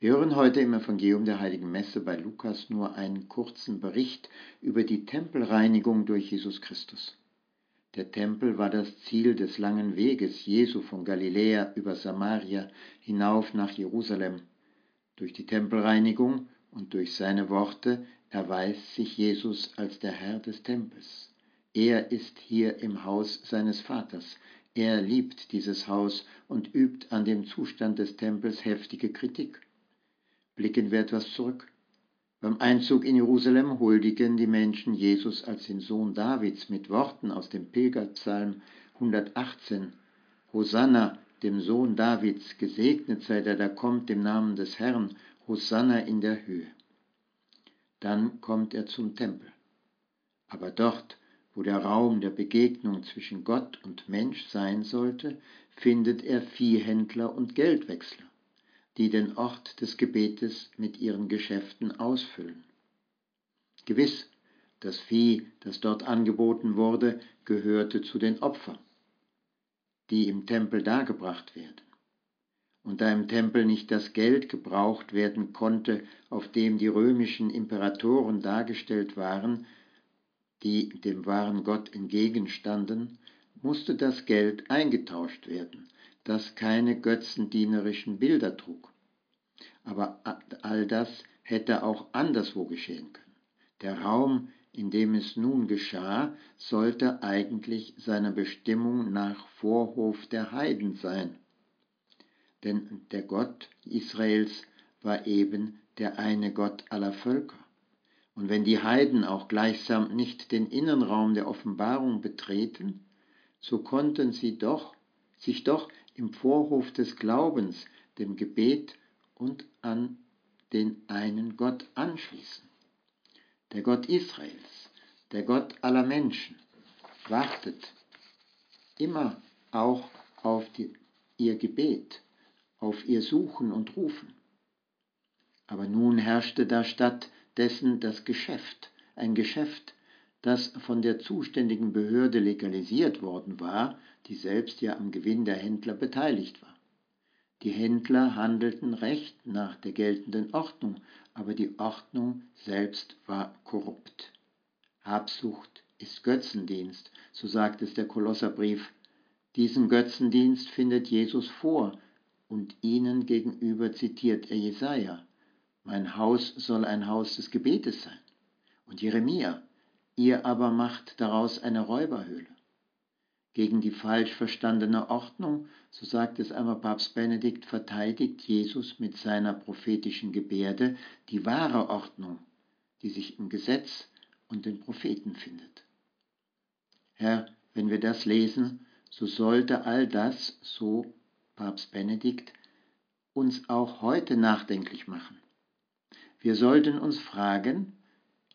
Wir hören heute im Evangelium der Heiligen Messe bei Lukas nur einen kurzen Bericht über die Tempelreinigung durch Jesus Christus. Der Tempel war das Ziel des langen Weges Jesu von Galiläa über Samaria hinauf nach Jerusalem. Durch die Tempelreinigung und durch seine Worte erweist sich Jesus als der Herr des Tempels. Er ist hier im Haus seines Vaters. Er liebt dieses Haus und übt an dem Zustand des Tempels heftige Kritik. Blicken wir etwas zurück. Beim Einzug in Jerusalem huldigen die Menschen Jesus als den Sohn Davids mit Worten aus dem Pilgerpsalm 118. Hosanna, dem Sohn Davids, gesegnet sei der, der kommt im Namen des Herrn, Hosanna in der Höhe. Dann kommt er zum Tempel. Aber dort, wo der Raum der Begegnung zwischen Gott und Mensch sein sollte, findet er Viehhändler und Geldwechsler die den Ort des Gebetes mit ihren Geschäften ausfüllen. Gewiss, das Vieh, das dort angeboten wurde, gehörte zu den Opfern, die im Tempel dargebracht werden. Und da im Tempel nicht das Geld gebraucht werden konnte, auf dem die römischen Imperatoren dargestellt waren, die dem wahren Gott entgegenstanden, musste das Geld eingetauscht werden, das keine götzendienerischen Bilder trug. Aber all das hätte auch anderswo geschehen können. Der Raum, in dem es nun geschah, sollte eigentlich seiner Bestimmung nach Vorhof der Heiden sein. Denn der Gott Israels war eben der eine Gott aller Völker. Und wenn die Heiden auch gleichsam nicht den Innenraum der Offenbarung betreten, so konnten sie doch, sich doch im Vorhof des Glaubens, dem Gebet und an den einen Gott anschließen. Der Gott Israels, der Gott aller Menschen, wartet immer auch auf die, ihr Gebet, auf ihr Suchen und Rufen. Aber nun herrschte da stattdessen das Geschäft, ein Geschäft, das von der zuständigen Behörde legalisiert worden war, die selbst ja am Gewinn der Händler beteiligt war. Die Händler handelten recht nach der geltenden Ordnung, aber die Ordnung selbst war korrupt. Habsucht ist Götzendienst, so sagt es der Kolosserbrief. Diesen Götzendienst findet Jesus vor und ihnen gegenüber zitiert er Jesaja. Mein Haus soll ein Haus des Gebetes sein. Und Jeremia, ihr aber macht daraus eine Räuberhöhle gegen die falsch verstandene Ordnung, so sagt es einmal Papst Benedikt, verteidigt Jesus mit seiner prophetischen Gebärde die wahre Ordnung, die sich im Gesetz und den Propheten findet. Herr, wenn wir das lesen, so sollte all das, so Papst Benedikt, uns auch heute nachdenklich machen. Wir sollten uns fragen,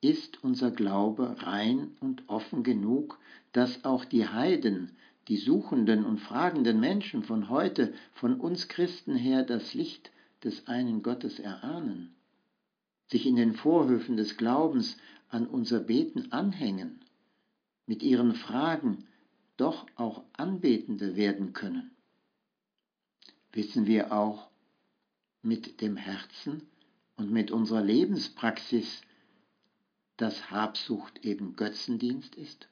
ist unser Glaube rein und offen genug, dass auch die Heiden, die suchenden und fragenden Menschen von heute, von uns Christen her das Licht des einen Gottes erahnen, sich in den Vorhöfen des Glaubens an unser Beten anhängen, mit ihren Fragen doch auch Anbetende werden können. Wissen wir auch mit dem Herzen und mit unserer Lebenspraxis, dass Habsucht eben Götzendienst ist?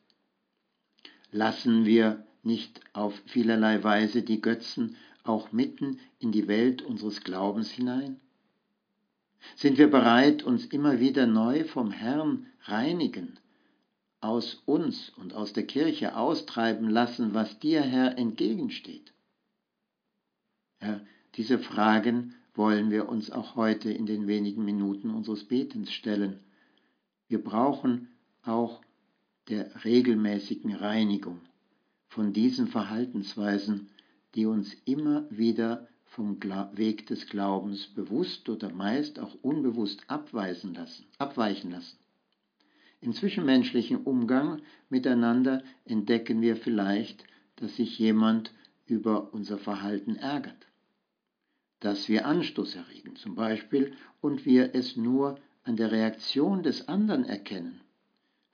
Lassen wir nicht auf vielerlei Weise die Götzen auch mitten in die Welt unseres Glaubens hinein? Sind wir bereit, uns immer wieder neu vom Herrn reinigen, aus uns und aus der Kirche austreiben lassen, was dir, Herr, entgegensteht? Herr, diese Fragen wollen wir uns auch heute in den wenigen Minuten unseres Betens stellen. Wir brauchen auch der regelmäßigen Reinigung von diesen Verhaltensweisen, die uns immer wieder vom Weg des Glaubens bewusst oder meist auch unbewusst abweisen lassen, abweichen lassen. Im zwischenmenschlichen Umgang miteinander entdecken wir vielleicht, dass sich jemand über unser Verhalten ärgert, dass wir Anstoß erregen zum Beispiel und wir es nur an der Reaktion des anderen erkennen.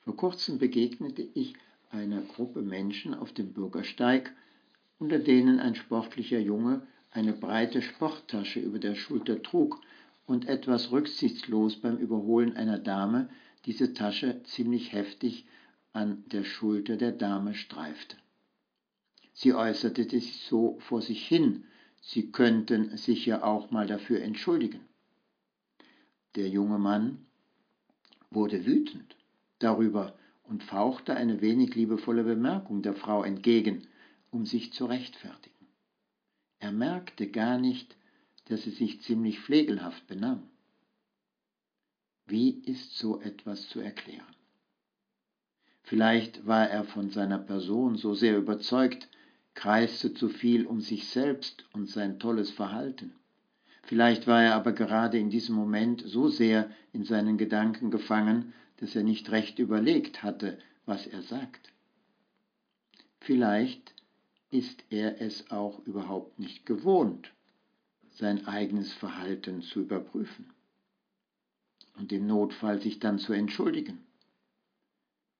Vor kurzem begegnete ich einer Gruppe Menschen auf dem Bürgersteig, unter denen ein sportlicher Junge eine breite Sporttasche über der Schulter trug und etwas rücksichtslos beim Überholen einer Dame diese Tasche ziemlich heftig an der Schulter der Dame streifte. Sie äußerte sich so vor sich hin, sie könnten sich ja auch mal dafür entschuldigen. Der junge Mann wurde wütend darüber und fauchte eine wenig liebevolle Bemerkung der Frau entgegen, um sich zu rechtfertigen. Er merkte gar nicht, dass sie sich ziemlich pflegelhaft benahm. Wie ist so etwas zu erklären? Vielleicht war er von seiner Person so sehr überzeugt, kreiste zu viel um sich selbst und sein tolles Verhalten. Vielleicht war er aber gerade in diesem Moment so sehr in seinen Gedanken gefangen, dass er nicht recht überlegt hatte, was er sagt. Vielleicht ist er es auch überhaupt nicht gewohnt, sein eigenes Verhalten zu überprüfen und im Notfall sich dann zu entschuldigen.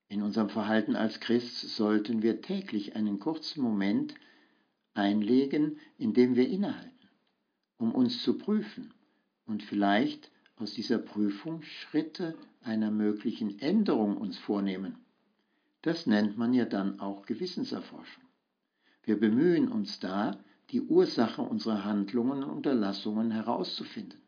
In unserem Verhalten als Christ sollten wir täglich einen kurzen Moment einlegen, in dem wir innehalten, um uns zu prüfen und vielleicht aus dieser Prüfung Schritte einer möglichen Änderung uns vornehmen. Das nennt man ja dann auch Gewissenserforschung. Wir bemühen uns da, die Ursache unserer Handlungen und Unterlassungen herauszufinden,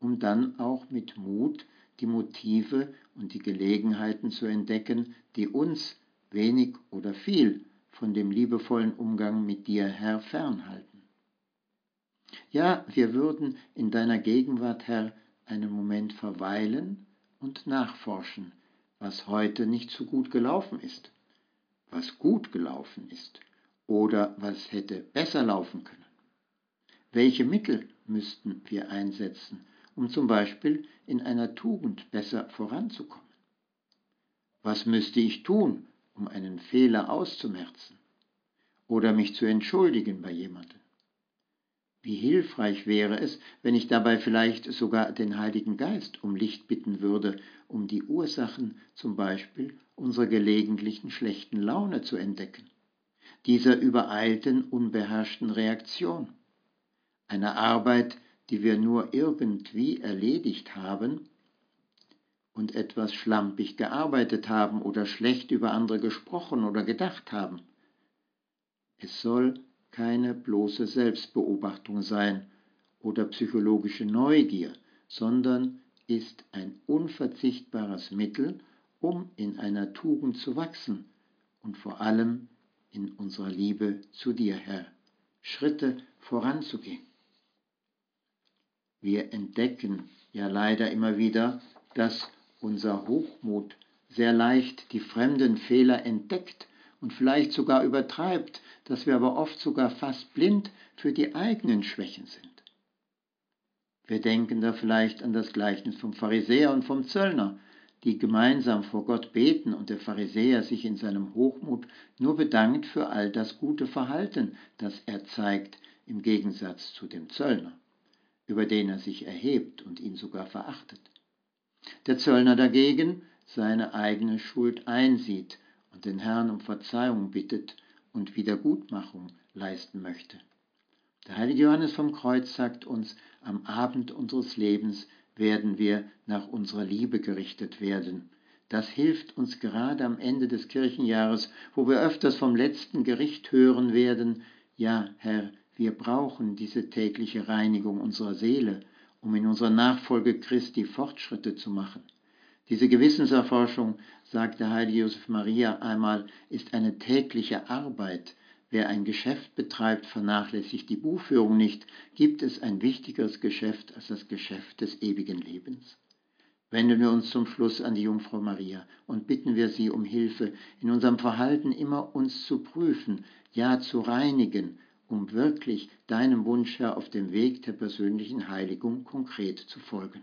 um dann auch mit Mut die Motive und die Gelegenheiten zu entdecken, die uns wenig oder viel von dem liebevollen Umgang mit dir, Herr, fernhalten. Ja, wir würden in deiner Gegenwart, Herr, einen Moment verweilen und nachforschen, was heute nicht so gut gelaufen ist, was gut gelaufen ist oder was hätte besser laufen können? Welche Mittel müssten wir einsetzen, um zum Beispiel in einer Tugend besser voranzukommen? Was müsste ich tun, um einen Fehler auszumerzen oder mich zu entschuldigen bei jemandem? Wie hilfreich wäre es, wenn ich dabei vielleicht sogar den Heiligen Geist um Licht bitten würde, um die Ursachen zum Beispiel unserer gelegentlichen schlechten Laune zu entdecken dieser übereilten, unbeherrschten Reaktion. Eine Arbeit, die wir nur irgendwie erledigt haben und etwas schlampig gearbeitet haben oder schlecht über andere gesprochen oder gedacht haben. Es soll keine bloße Selbstbeobachtung sein oder psychologische Neugier, sondern ist ein unverzichtbares Mittel, um in einer Tugend zu wachsen und vor allem in unserer Liebe zu dir, Herr, Schritte voranzugehen. Wir entdecken ja leider immer wieder, dass unser Hochmut sehr leicht die fremden Fehler entdeckt und vielleicht sogar übertreibt, dass wir aber oft sogar fast blind für die eigenen Schwächen sind. Wir denken da vielleicht an das Gleichnis vom Pharisäer und vom Zöllner, die gemeinsam vor Gott beten und der Pharisäer sich in seinem Hochmut nur bedankt für all das gute Verhalten, das er zeigt, im Gegensatz zu dem Zöllner, über den er sich erhebt und ihn sogar verachtet. Der Zöllner dagegen seine eigene Schuld einsieht und den Herrn um Verzeihung bittet und Wiedergutmachung leisten möchte. Der heilige Johannes vom Kreuz sagt uns, am Abend unseres Lebens werden wir nach unserer Liebe gerichtet werden. Das hilft uns gerade am Ende des Kirchenjahres, wo wir öfters vom letzten Gericht hören werden, ja, Herr, wir brauchen diese tägliche Reinigung unserer Seele, um in unserer Nachfolge Christi Fortschritte zu machen. Diese Gewissenserforschung, sagte heilige Josef Maria einmal, ist eine tägliche Arbeit. Wer ein Geschäft betreibt, vernachlässigt die Buchführung nicht. Gibt es ein wichtigeres Geschäft als das Geschäft des ewigen Lebens? Wenden wir uns zum Schluss an die Jungfrau Maria und bitten wir sie um Hilfe, in unserem Verhalten immer uns zu prüfen, ja zu reinigen, um wirklich deinem Wunsch, Herr, auf dem Weg der persönlichen Heiligung konkret zu folgen.